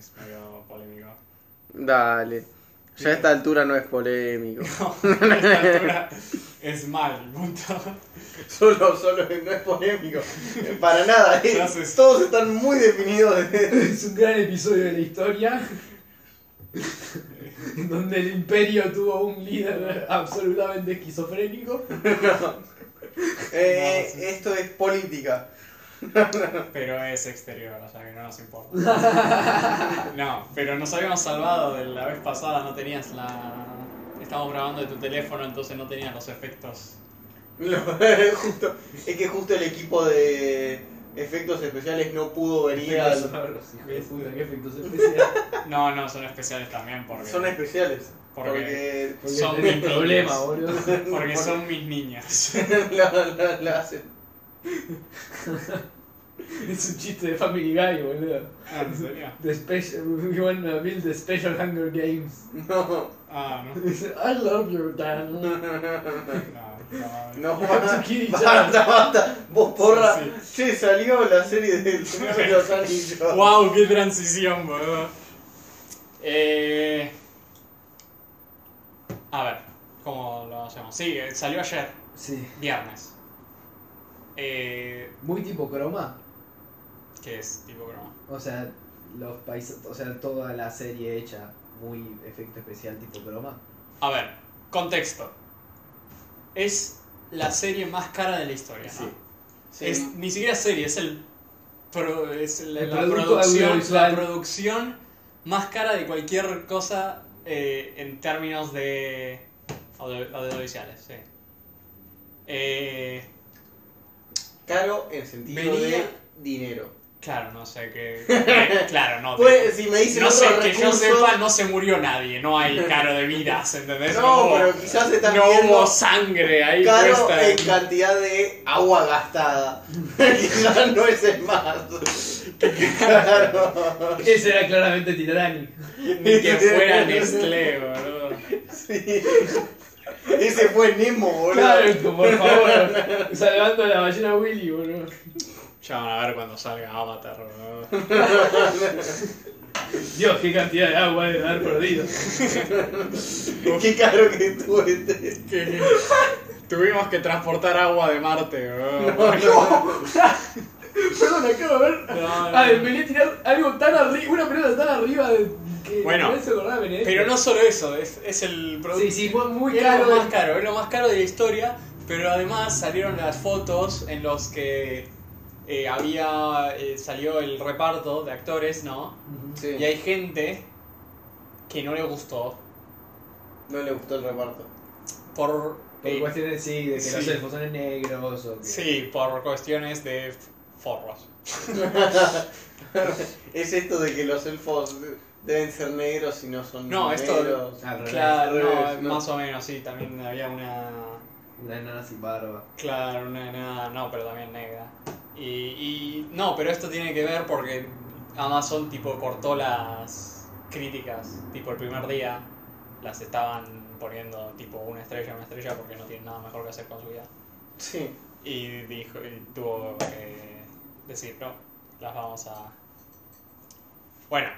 es medio polémico. Dale. Ya a esta altura no es polémico. No, a esta altura es mal, punto. Solo, solo no es polémico. Para nada. eh. Todos están muy definidos. de- Es un gran episodio de la historia. donde el imperio tuvo un líder absolutamente esquizofrénico. Eh, No, sí. Esto es política. Pero es exterior, o sea que no nos importa. No, pero nos habíamos salvado de la vez pasada, no tenías la. Estábamos grabando de tu teléfono, entonces no tenías los efectos. No, justo, es que justo el equipo de efectos especiales no pudo venir Efectos al... qué especiales. No, no, son especiales también porque. Son especiales. Porque- Porque, Porque Son mis problema, boludo. Porque son mis niñas. lo, lo- lo hacen. Es un chiste de Family Guy, boludo. Ah, ¿En serio? The special, we wanna build the special Hunger Games. No, Ah, no. Dice, I love your dad. No, no. no, each basta, basta. Vos porra. Sí. Che, salió la serie del Señor de los Anillos. ¡Wow! ¡Qué transición, boludo! Eh... A ver, ¿cómo lo hacemos? Sí, eh, salió ayer, Sí. viernes. Eh, Muy tipo croma. ¿Qué es tipo broma? O sea, los países, o sea, toda la serie hecha muy efecto especial tipo croma. A ver, contexto. Es la serie más cara de la historia, ¿no? Sí. Sí. Es, ni siquiera serie, es el. pro- es la, El la producción, la producción más cara de cualquier cosa eh, en términos de audio- audiovisuales, sí. Eh, Caro en sentido Venía- de dinero. claro, no sé qué. eh, claro, no. Pues, si me dicen no que yo sepa, no se murió nadie, no hay caro de vidas, ¿entendés? No, pero quizás están no hubo sangre ahí caro puesta. en cantidad de agua gastada. quizás no es el más. claro. Ese era claramente Titanic. Ni que fuera Nestlé, boludo. Sí. Ese fue Nemo, boludo. Claro, por favor. Salvando a la ballena Willy, boludo. Ya van a ver cuando salga Avatar, boludo. Dios, qué cantidad de agua debe haber perdido. Qué caro que estuvo este. Que- Tuvimos que transportar agua de Marte, boludo. Perdón, acabo de ver. No, no. Ah, venía a tirar algo tan arriba, una pelota tan arriba de Bueno. Pero no solo eso, es, es el producto. Sí, sí, fue muy es caro. lo más caro, es lo más caro de la historia, pero además salieron las fotos en los que eh, había eh, salió el reparto de actores, ¿no? Sí. Y hay gente que no le gustó No le gustó el reparto. por Por eh, cuestiones, sí, de que sí. los elfos son negros o que... sí, por cuestiones de forros. es esto de que los elfos deben ser negros y no son No, esto- negros. Revés. Claro, no, revés, ¿no? más o menos, sí, también había una Una enana sin barba. Claro, una nada, no, pero también negra. Y, y no, pero esto tiene que ver porque Amazon tipo cortó las críticas, tipo el primer día las estaban poniendo tipo una estrella, una estrella porque no tienen nada mejor que hacer con su vida. Sí. Y dijo, y tuvo que decir, no, las vamos a... Bueno,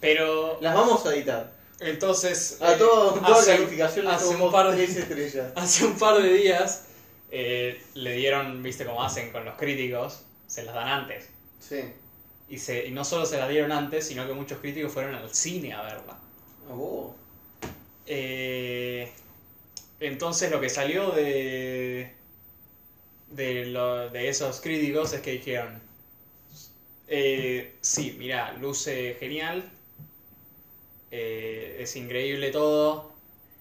pero Las vamos a editar. entonces... A eh, todo, toda hace- calificación hace un par de- estrellas. Hace un par de días eh, le dieron, viste cómo hacen con los críticos, se las dan antes. Sí. Y, se, y no solo se las dieron antes, sino que muchos críticos fueron al cine a verla. Vos. Eh, entonces lo que salió de, de, lo- de esos críticos es que dijeron, eh, sí, mira, luce genial, eh, es increíble todo,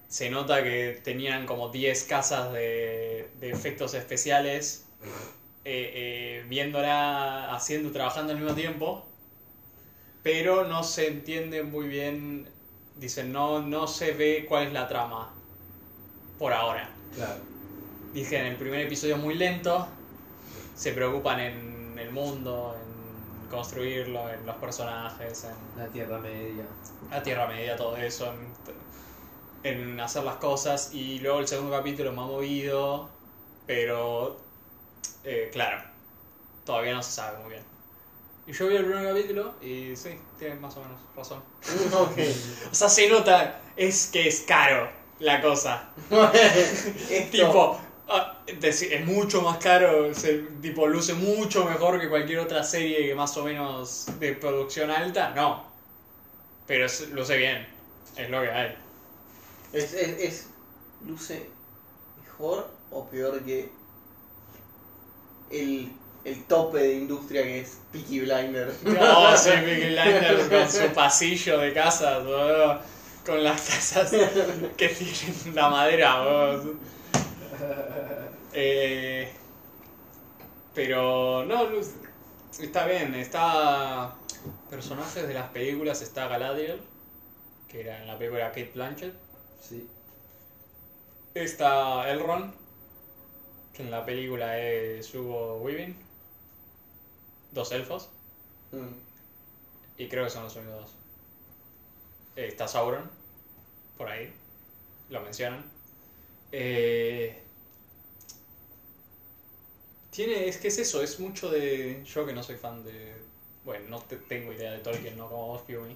se nota que tenían como 10 casas de, de efectos especiales, eh, eh, viéndola, haciendo, trabajando al mismo tiempo, pero no se entiende muy bien, dicen, no, no se ve cuál es la trama por ahora. Claro. Dije, en el primer episodio es muy lento, se preocupan en el mundo, en construirlo, en los personajes, en La Tierra Media. la Tierra Media, todo eso, en, en hacer las cosas. Y luego el segundo capítulo es más movido, pero eh, claro, todavía no se sabe muy bien. Y yo vi el primer capítulo y sí, tiene más o menos razón. Ok. O sea, se nota, es que es caro la cosa. Tipo, ah, es mucho más caro, se, tipo, luce mucho mejor que cualquier otra serie que más o menos de producción alta, no. Pero es- luce bien, es lo que hay. Es, es, es- luce mejor o peor que el, el tope de industria que es Peaky Blinders. No, sí, Peaky Blinders con su pasillo de casas, con las casas que tienen la madera. Eh, pero no, Luz, está bien, está personajes de las películas, está Galadriel, que era en la película Kate Blanchett, Sí. está Elrond, que en la película es Hugo Weaving, dos elfos, Mm. y creo que son los únicos dos. Eh, está Sauron, por ahí, lo mencionan. Eh, tiene, es que es eso, es mucho de... Yo que no soy fan de... Bueno, no te- tengo idea de Tolkien, no como vos, Piumi.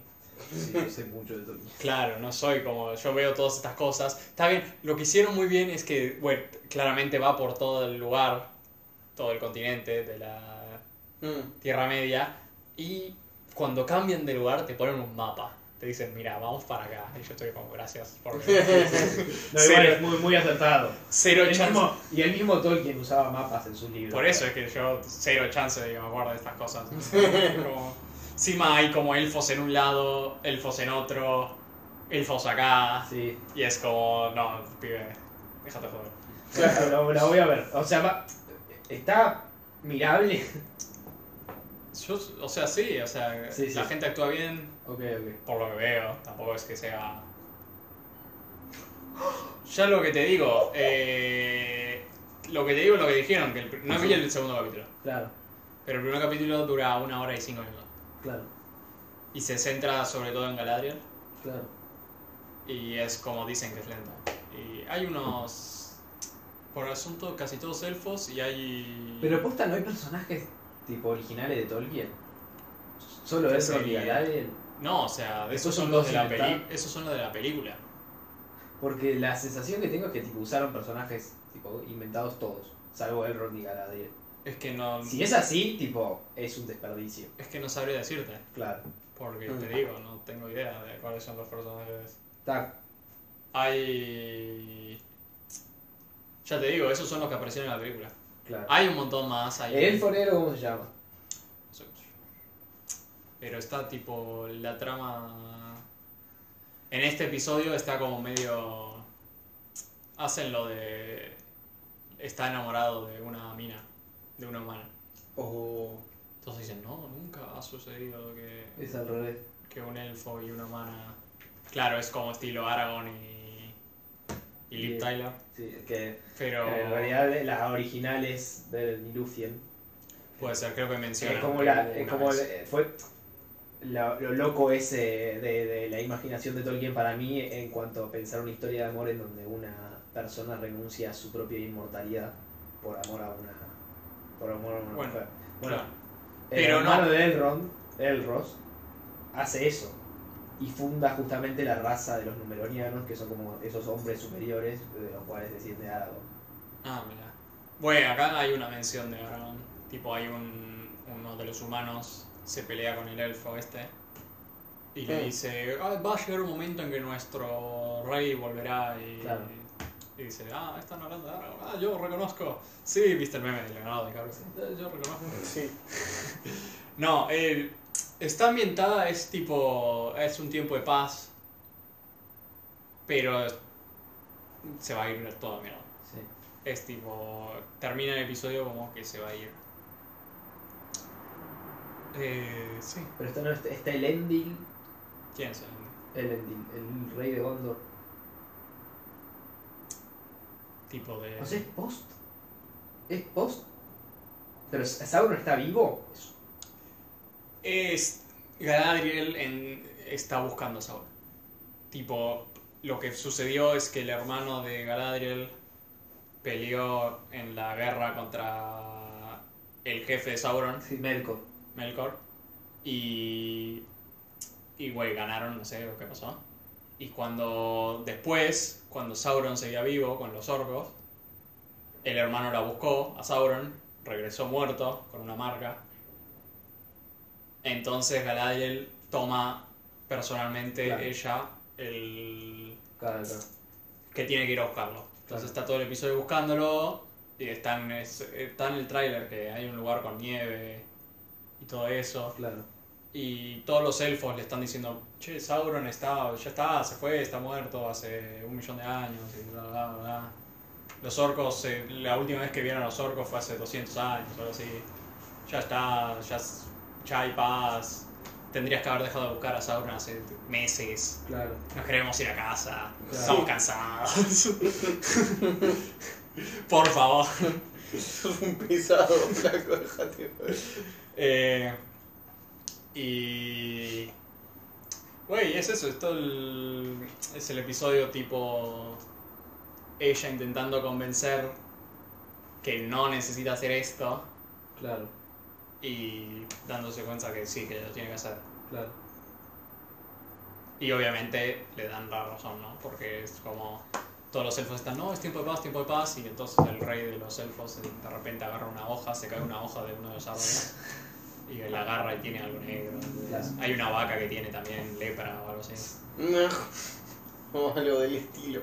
Sí, yo sé mucho de Tolkien. Claro, no soy como... Yo veo todas estas cosas. Está bien, lo que hicieron muy bien es que, bueno, claramente va por todo el lugar, todo el continente de la Mm. Tierra Media y cuando cambian de lugar te ponen un mapa. Te dicen, mira, vamos para acá. Y yo estoy como, gracias por No, Cero. igual es muy, muy acertado. cero El chance. mismo- y el mismo Tolkien usaba mapas en sus libros. Por eso es que yo cero chance de que me acuerdo de estas cosas. Como, encima hay como elfos en un lado, elfos en otro, elfos acá. Sí, Y es como, no, pibe, déjate joder. claro, la voy a ver. O sea, va- está mirable. Yo, o sea, sí, o sea, Sí, la sí. gente actúa bien, Ok, ok. por lo que veo, tampoco es que sea... Ya lo que te digo, eh, lo que te digo es lo que dijeron, que el no vi el segundo capítulo, Claro, pero el primer capítulo dura una hora y cinco minutos. claro, Y se centra sobre todo en Galadriel, claro. y es como dicen que es lento. Y hay unos... Por asunto casi todos elfos y hay... Pero posta, ¿no hay personajes tipo originales de Tolkien? Solo ¿Qué eso y? Galadriel. No, o sea, esos son son los de la peli... Esos son los de la película. Porque la sensación que tengo es que tipo usaron personajes tipo inventados todos, salvo Elrond y Galadriel. Es que no... Si es así, tipo, es un desperdicio. Es que no sabría decirte. Claro. Porque Mm. te digo, no tengo idea de cuáles son los personajes. Está, Hay. Ya te digo, esos son los que aparecieron en la película. claro. Hay un montón más. Hay ¿El forero cómo se llama? Pero está tipo. La trama. En este episodio está como medio. Hacen lo de. Está enamorado de una mina. De una humana. O Entonces dicen, no, nunca ha sucedido que. Es al revés. que un elfo y una humana. Claro, es como estilo Aragorn y. y Liv. Tyler. Sí, que Pero. en realidad las originales del Nilufien. Puede ser, creo que menciona. Es como, la, es como vez. el- fue lo loco ese de, de la imaginación de Tolkien para mí en cuanto a pensar una historia de amor en donde una persona renuncia a su propia inmortalidad por amor a una por amor a una Bueno, mujer. Bueno, Claro. el Pero hermano no. de Elrond, Elros, hace eso y funda justamente la raza de los numeronianos que son como esos hombres superiores de los cuales desciende Aragorn. Ah, mira. Bueno, acá hay una mención de Aragorn. Tipo, hay un. Uno de los humanos se pelea con el elfo este. Y le dice: "Ah, Va a llegar un momento en que nuestro rey volverá. Y, Claro. y dice: Ah, están hablando de Aragorn. Ah, yo reconozco. Sí, viste el meme de Leonardo DiCaprio. "Eh, Yo reconozco. sí. No, eh, está ambientada, es tipo. Es un tiempo de paz. Pero. Se va a ir toda mierda. Sí. Es tipo. Termina el episodio como que se va a ir. Eh, sí. Pero esto no está, está Elendil, ¿Quién es el Elendil, el rey de Gondor. tipo de.? O sea, es post. Es post. Pero Sauron está vivo. Es. Galadriel en- está buscando a Sauron. Tipo, lo que sucedió es que el hermano de Galadriel peleó en la guerra contra el jefe de Sauron, Sí, Melkor. Melkor, Y. Y, güey, ganaron, no sé qué pasó. Y cuando. Después, cuando Sauron seguía vivo con los orcos, el hermano la buscó a Sauron, regresó muerto con una marca. Entonces Galadriel toma personalmente Claro. ella el Claro, claro. que tiene que ir a buscarlo. Entonces está todo el episodio buscándolo y está en, es- está en el tráiler que hay un lugar con nieve y todo eso. claro. Y todos los elfos le están diciendo, che, Sauron está, ya está, se fue, está muerto hace un millón de años y bla, bla, bla. Los orcos, eh, la última vez que vieron a los orcos fue hace 200 años o algo así. Ya está, ya, ya hay paz. Tendrías que haber dejado de buscar a Sauron hace meses. Claro. Nos queremos ir a casa. Claro. Estamos cansados. Por favor. Sos un pesado, flaco, déjate. Eh, y. Güey, es eso, es todo el. Es el episodio tipo. Ella intentando convencer que no necesita hacer esto Claro. y dándose cuenta que sí, que lo tiene que hacer. Claro. Y obviamente le dan la razón, ¿no? Porque es como todos los elfos están, no, es tiempo de paz, tiempo de paz, y entonces el rey de los elfos de repente agarra una hoja, se cae una hoja de uno de los árboles y la agarra y tiene algo negro. entonces. Hay una vaca que tiene también lepra o algo así. No. O algo del estilo.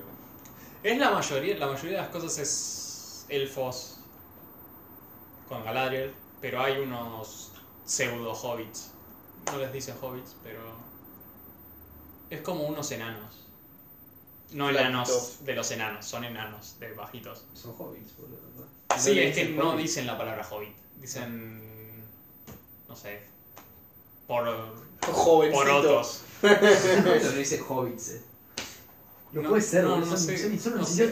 Es la mayoría, la mayoría de las cosas es elfos con Galadriel, pero hay unos pseudo hobbits. No les dicen hobbits, pero es como unos enanos. No enanos de los enanos, son enanos de bajitos. Son hobbits, boludo. ¿no? Sí, es que no hobbit. dicen la palabra hobbit, dicen no sé, por Jovencito. porotos. No dice hobbits, eh. No, No, puede ser, no, no son, sé, son, son no sé.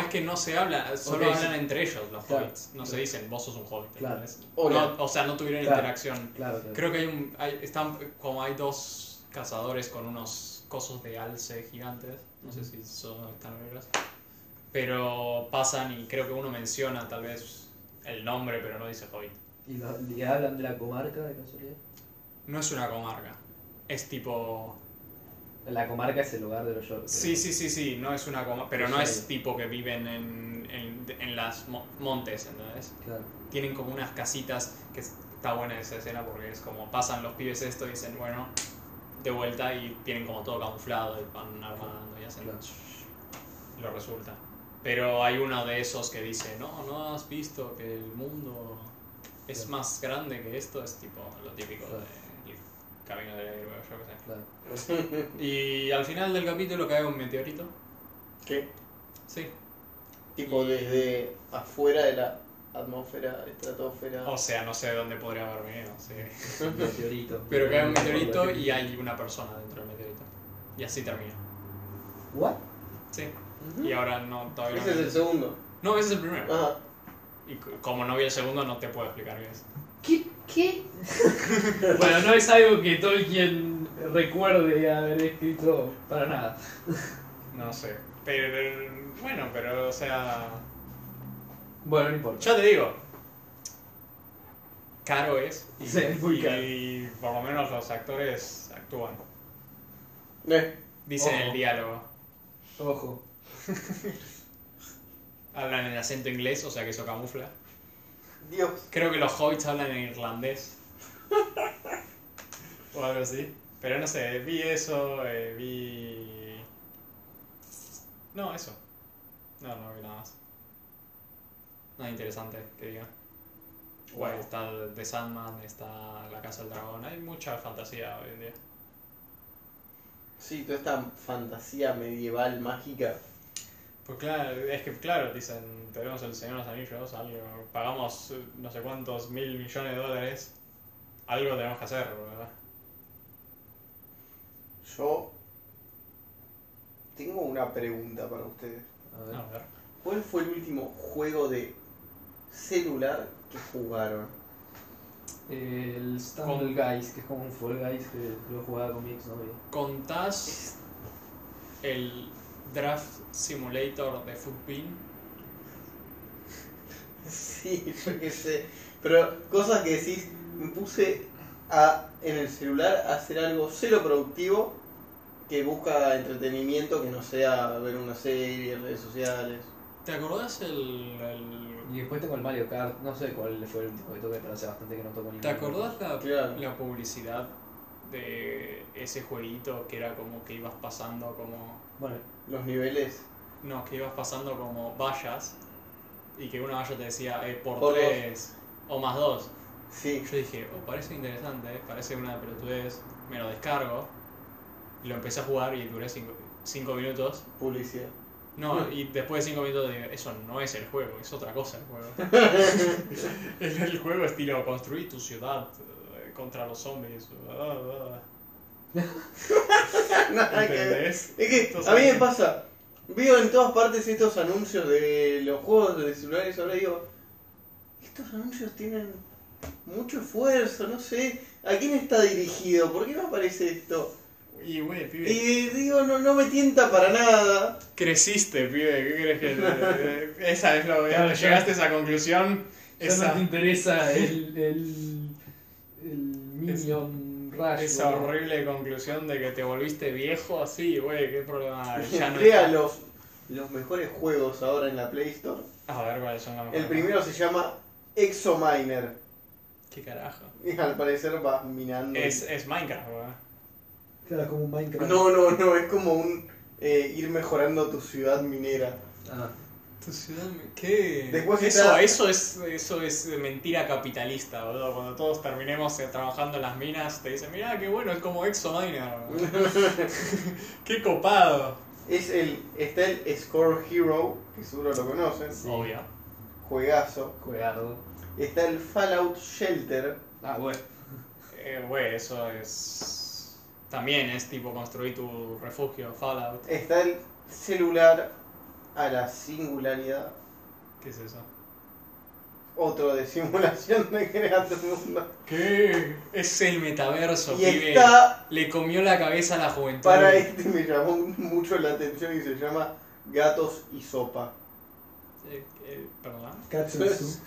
es que no se habla, solo hablan entre ellos los Claro, hobbits. No se dicen, vos sos un hobbit. Claro. o sea, no tuvieron Claro. interacción. Claro, claro. Creo que hay un. Hay, están, como hay dos cazadores con unos cosos de alce gigantes. No sé si son están vergas. Pero pasan y creo que uno menciona tal vez el nombre, pero no dice hobbit. ¿Y, y hablan de la comarca de casualidad? No es una comarca. Es tipo. La comarca es el lugar de los York. Sí, sí, sí, sí, no es una comarca. Pero no es tipo que viven en, en, en las mo- montes, ¿entendés? Claro. tienen como unas casitas que es- está buena esa escena porque es como pasan los pibes esto y dicen bueno de vuelta y tienen como todo camuflado y van armando y hacen Claro. lo resulta pero hay uno de esos que dice no no has visto que el mundo es Claro. más grande que esto es tipo lo típico Claro. del camino del héroe yo qué sé Claro. y al final del capítulo cae un meteorito ¿Qué? sí Tipo Y- desde afuera de la atmósfera, estratosfera. o sea no sé de dónde podría haber venido sí. Un meteorito. Pero cae un meteorito y hay una persona dentro del meteorito. Y así termina. ¿What? Sí. Y ahora no, todavía Ese es el segundo. No, ese es el primero. Ajá. Y como no vi el segundo, no te puedo explicar bien. ¿Qué? ¿Qué? bueno, no es algo que Tolkien recuerde haber escrito para nada. No sé. Pero, bueno, pero, o sea. Bueno, no importa. Ya te digo. Caro es. Y, Sí, es muy y- caro. y por lo menos los actores actúan. Eh, Dicen Ojo. el diálogo. Ojo. Hablan en acento inglés, o sea que eso camufla. Dios. Creo que los hobbits hablan en irlandés. o algo así. Pero no sé, vi eso, eh, vi... No, eso. No, no vi nada más. Nada interesante que diga. Guay, está The Sandman, está La Casa del Dragón. Hay mucha fantasía hoy en día. Sí, toda esta fantasía medieval mágica. Pues claro, es que claro, dicen, tenemos el Señor de los Anillos, algo, pagamos eh, no sé cuántos mil millones de dólares, algo tenemos que hacer, ¿verdad? Yo tengo una pregunta para ustedes. A ver. A ver. ¿Cuál fue el último juego de celular que jugaron? El Stumble Guys, que es como un Fall Guys que lo jugaba con mi ex novia. ¿Contás el Draft Simulator de Footbin? Sí, yo qué sé. Pero cosas que decís, me puse a, en el celular, hacer algo cero productivo que busca entretenimiento que no sea ver una serie, redes sociales. ¿Te acordás el, el- Y después tengo el Mario Kart, no sé cuál fue el último que toqué, pero hace bastante que no toco ninguno. ¿Te acordás la, Claro. la publicidad de ese jueguito que era como que ibas pasando como... Bueno, Los niveles. No, que ibas pasando como vallas y que una valla te decía eh, por Por tres o más dos. Sí. Yo dije, oh, parece interesante, parece una pelotudez, me lo descargo. Y lo empecé a jugar y duré cinco, cinco minutos. Publicidad. No, y después de 5 minutos dije, eso no es el juego, es otra cosa el juego. el, el juego estilo construir tu ciudad eh, contra los zombies. ¿Entendés? Es que Entonces- a mí me pasa, veo en todas partes estos anuncios de los juegos de celulares, ahora digo, estos anuncios tienen mucho esfuerzo, no sé, ¿a quién está dirigido? ¿Por qué no aparece esto? Y güey, pibe, Y digo, no, no me tienta para nada. creciste, pibe, ¿qué crees que esa es lo Claro, ya. llegaste a esa conclusión? ya Esa, no te interesa el, el, el Minion Rush. esa horrible conclusión de que te volviste viejo así, güey, qué problema. hay? Ya no Crea los, los mejores juegos ahora en la Play Store. A ver cuáles son los El mejores. primero se llama Exominer. ¿Qué carajo? Y al parecer vas minando. Es, es Minecraft, güey. Claro, como un Minecraft. No, no, no, es como un eh, ir mejorando tu ciudad minera. Ah, Tu ciudad, ¿qué? Después eso, está- eso es eso es mentira capitalista, boludo. Cuando todos terminemos eh, trabajando en las minas, te dicen, mira qué bueno, es como ExoMiner. boludo". qué copado. Es el, está el Score Hero, que seguro lo conocen, Sí. Obvio. juegazo. juegardo. Está el Fallout Shelter, Ah, bueno. Eh, güey, eso es... También es tipo construir tu refugio, Fallout. está el celular a la singularidad, ¿Qué es eso? otro de simulación de crear tu mundo. ¿Qué? Es el metaverso, Y pibe. está, Le comió la cabeza a la juventud. para este me llamó mucho la atención y se llama Gatos y Sopa. Eh, eh, ¿Perdón?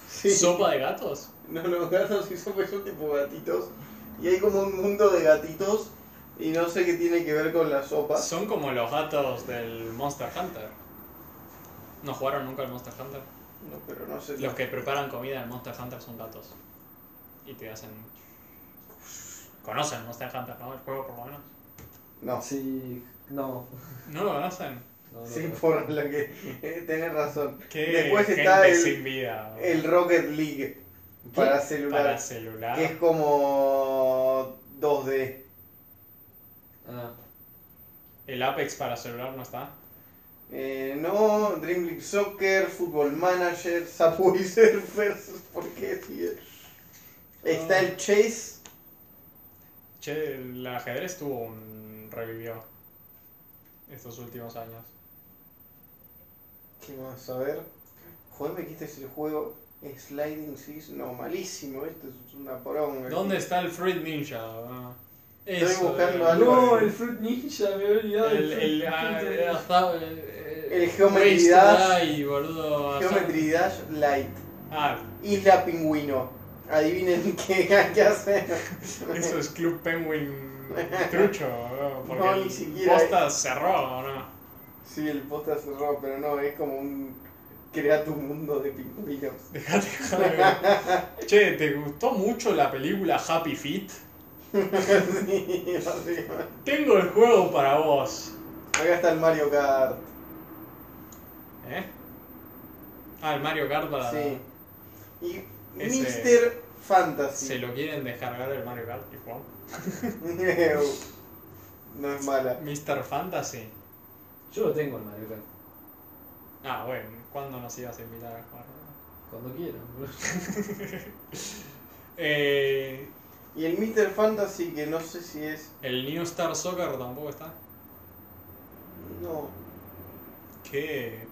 Sí. ¿Sopa de gatos? No, no, gatos y sopa son tipo gatitos. Y hay como un mundo de gatitos y no sé qué tiene que ver con la sopa. Son como los gatos del Monster Hunter. ¿No jugaron nunca al Monster Hunter? No, pero no sé. Los que preparan comida en Monster Hunter son gatos. Y te hacen... ¿Conocen Monster Hunter, no? El juego por lo menos. No, Sí, no. ¿No lo conocen? no, no, sí, no. por lo que eh, tenés razón. ¿Qué Después gente está el- sin vida? El Rocket League para celular, Para celular. que es como 2D. Ah. El Apex para celular no está. Eh, no, Dream League Soccer, Football Manager, Subway Surfers, ¿por qué? Está Ah. el Chase, Che, el ajedrez tuvo un... revivió. Estos últimos años. ¿qué más? A ver. Joder, que este es el juego Sliding Seas, no, malísimo, esto es una poronga. ¿Dónde está el Fruit Ninja? Ah, eso, buscando eh. algo. No, el Fruit Ninja, me había olvidado. El, el, Fruit ah, El Geometry Dash. Die, boludo. Geometry Dash Light, Ah, Isla Pingüino. Adivinen qué hay que hacer. eso es Club Penguin trucho, ¿no? porque No, ni el siquiera Posta cerró, ¿o no? Sí, el posta cerró, pero no, es como un. Crea tu mundo de pingüinos. Dejate joder. Che, ¿te gustó mucho la película Happy Feet? Sí. Tengo el juego para vos. Acá está el Mario Kart. ¿Eh? Ah, el Mario Kart para... Sí. Y Ese- Mr. Fantasy. ¿Se lo quieren descargar el Mario Kart y jugar? no es mala. Mr. Fantasy. Yo lo tengo el Mario Kart. Ah, bueno, ¿cuándo nos ibas a invitar a jugar? Cuando quieran. Eh, Y el Mr. Fantasy, que no sé si es. el New Star Soccer tampoco está. No. Qué.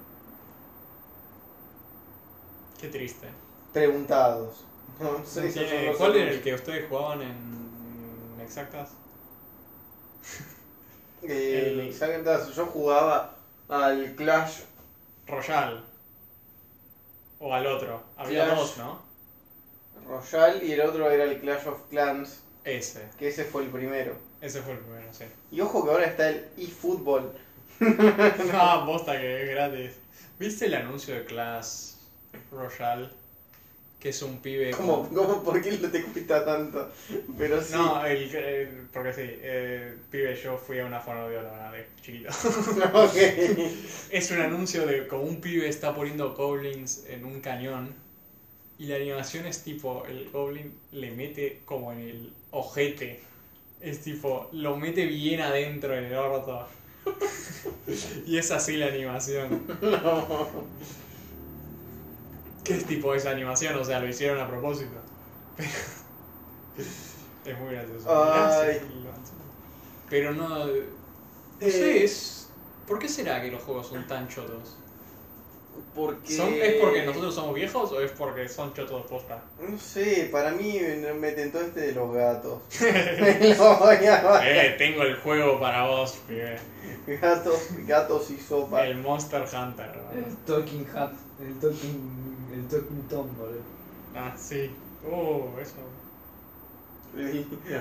Qué triste. Preguntados. No sé, No son los ¿Cuál era el que ustedes jugaban en exactas? Eh, el- exactas, yo jugaba al Clash. Royal. O al otro. Había Clash. dos, ¿no? Royale y el otro era el Clash of Clans. Ese. que ese fue el primero. Ese fue el primero, sí. Y ojo que ahora está el eFootball. Ah, posta que es gratis. ¿Viste el anuncio de Clash Royale? Que es un pibe. ¿Cómo, con- cómo, ¿Por qué no te cuesta tanto? Pero sí. No, el, el- porque sí, eh, pibe, yo fui a una fonoaudióloga de chiquito. Ok. Es un anuncio de como un pibe está poniendo goblins en un cañón y la animación es tipo, el goblin le mete como en el ojete. Es tipo, lo mete bien adentro en el orto. y es así la animación. No. ¿Qué es tipo esa animación? O sea, lo hicieron a propósito. Pero es muy gracioso. Ay. Pero no... No sé, es... ¿Por qué será que los juegos son tan chotos? Porque. ¿Son- ¿Es porque nosotros somos viejos o es porque son chotos posta? No sé, para mí me tentó este de los gatos. Eh, tengo el juego para vos, pibe. Gatos, gatos y sopa. El Monster Hunter. ¿no? El Talking Hat, el Talking, el Talking Tom, boludo. Ah, sí. Uh, eso.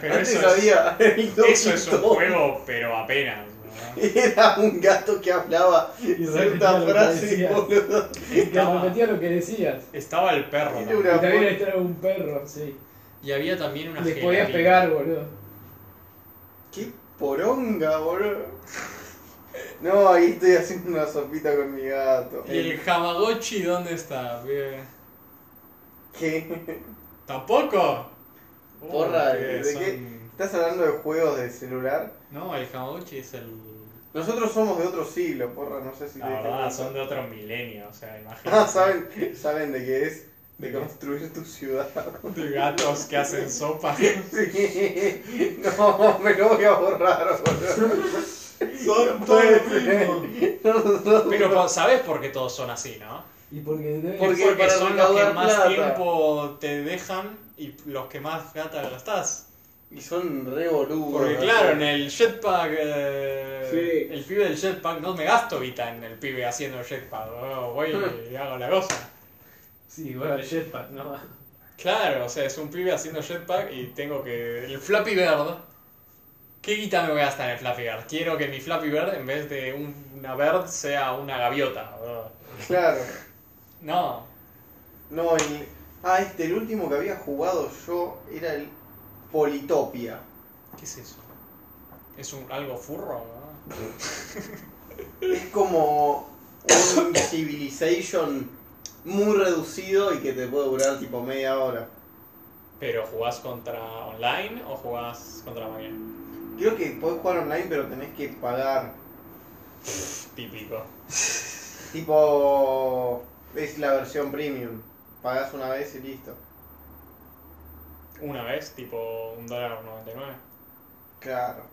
Pero Antes eso es- había el Eso es un juego, pero apenas. Era un gato que hablaba Y cierta frase, boludo. Que Estaba, repetía lo que decías. estaba el perro. Una- Y también era un perro, sí. Y había también una Les podías pegar, boludo. Qué poronga, boludo. No, ahí estoy haciendo una sopita con mi gato. ¿Y el Hamagotchi dónde está? ¿Qué? ¿Tampoco? Porra, ¿de son- qué? ¿Estás hablando de juegos de celular? No, el Hamagotchi es el... Nosotros somos de otro siglo, porra, no sé si La te diste verdad, cuenta. son de otro milenio, o sea, Ah, imagínate. ¿saben, ¿saben de qué es? De construir tu ciudad. De gatos que hacen sopa. Sí. No, me lo voy a borrar, boludo. Son No todos. No, no, Pero po- ¿sabes por qué todos son así, no? Y porque Porque- Porque para son los que más plata. tiempo te dejan y los que más plata gastás. Y son re boludos. Porque claro, en el jetpack, eh, Sí. el pibe del jetpack, no me gasto guita en el pibe haciendo jetpack, oh, voy y hago la cosa. Sí, bueno, el jetpack, ¿no? Claro, o sea, es un pibe haciendo jetpack y tengo que... El Flappy Bird. ¿Qué guita me voy a gastar en el Flappy Bird? Quiero que mi Flappy Bird, en vez de un- una bird, sea una gaviota. Claro. No. No, el. Ah, este, el último que había jugado yo era el Politopia. ¿Qué es eso? ¿Es un, algo furro? no? Es como un Civilization muy reducido y que te puede durar tipo media hora. ¿Pero jugás contra online o jugás contra máquina? Creo que podés jugar online, pero tenés que pagar. Típico. Tipo. Es la versión premium. Pagás una vez y listo. Una vez, tipo un dólar 99. Claro.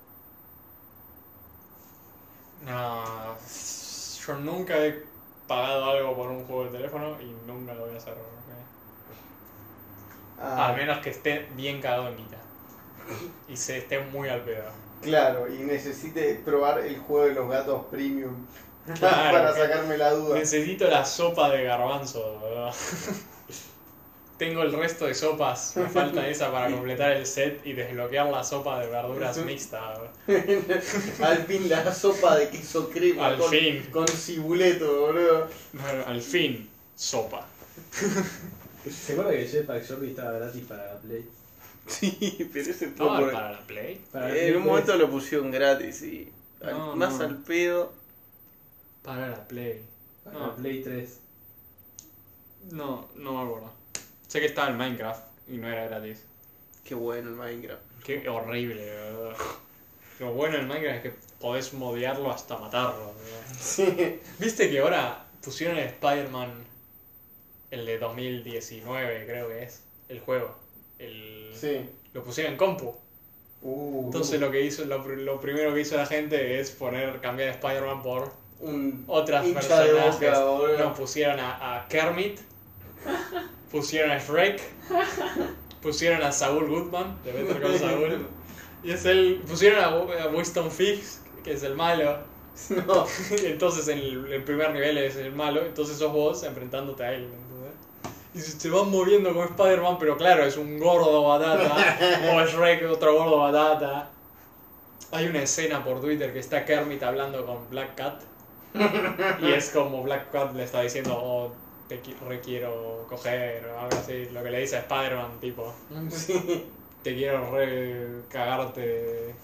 No, yo nunca he pagado algo por un juego de teléfono y nunca lo voy a hacer. Ah, Al menos que esté bien cagado en guita. Y se esté muy al pedo. Claro, y necesite probar el juego de los gatos premium. Claro, para sacarme la duda. Necesito la sopa de garbanzo, ¿verdad? Tengo el resto de sopas, me falta esa para completar el set y desbloquear la sopa de verduras mixta. Al fin la sopa de queso crema Al con, fin. con cibuleto, boludo. Bueno, al fin, sopa. ¿Se acuerda que el jetpack Shorty estaba gratis para la Play? Sí, pero ese fue ¿No por- para la Play? Para la En Play un momento lo pusieron gratis y al- No, más no. al pedo. Para la Play. Para No. la Play 3. No, no me acuerdo. Sé que estaba en Minecraft y no era gratis. Qué bueno el Minecraft. Qué horrible, ¿verdad? Lo bueno en Minecraft es que podés modearlo hasta matarlo. ¿verdad? Sí. ¿Viste que ahora pusieron el Spider-Man, el de 2019 creo que es, el juego? El, Sí. Lo pusieron en compu. Uh, Entonces lo que hizo, lo, lo primero que hizo la gente es poner, cambiar a Spider-Man por un otras personajes. boca, boludo. No, pusieron a, a Kermit, pusieron a Shrek, pusieron a Saul Goodman, de Better Call Saul, y es el, pusieron a, a Winston Fix, que es el malo, No. entonces en el, el primer nivel es el malo, entonces sos vos enfrentándote a él, ¿entendés? Y se van moviendo como Spider-Man, pero claro, es un gordo batata. o es Shrek, otro gordo batata. Hay una escena por Twitter que está Kermit hablando con Black Cat. Y es como Black Cat le está diciendo, oh, te qui- requiero coger o algo así. Lo que le dice a Spider-Man, tipo, Sí. te quiero re cagarte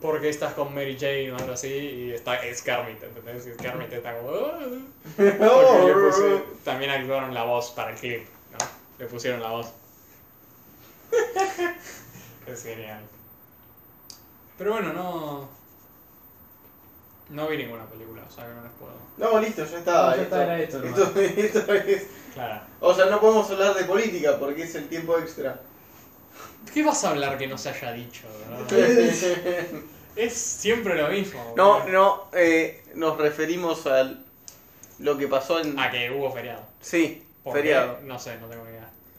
porque estás con Mary Jane o algo así. Y está, es Kermit, ¿entendés? Y Kermit está como... "Ah". Porque le puse- también actuaron la voz para el clip, ¿no? Le pusieron la voz. es genial. Pero bueno, no. No vi ninguna película, o sea que no les puedo. No, listo, ya está. No, ya está, era esto esto, esto es- Claro. O sea, no podemos hablar de política porque es el tiempo extra. ¿Qué vas a hablar que no se haya dicho? es siempre lo mismo. No, boludo. no, eh, nos referimos a lo que pasó en... A que hubo feriado. Sí, feriado. No sé, no tengo ni idea.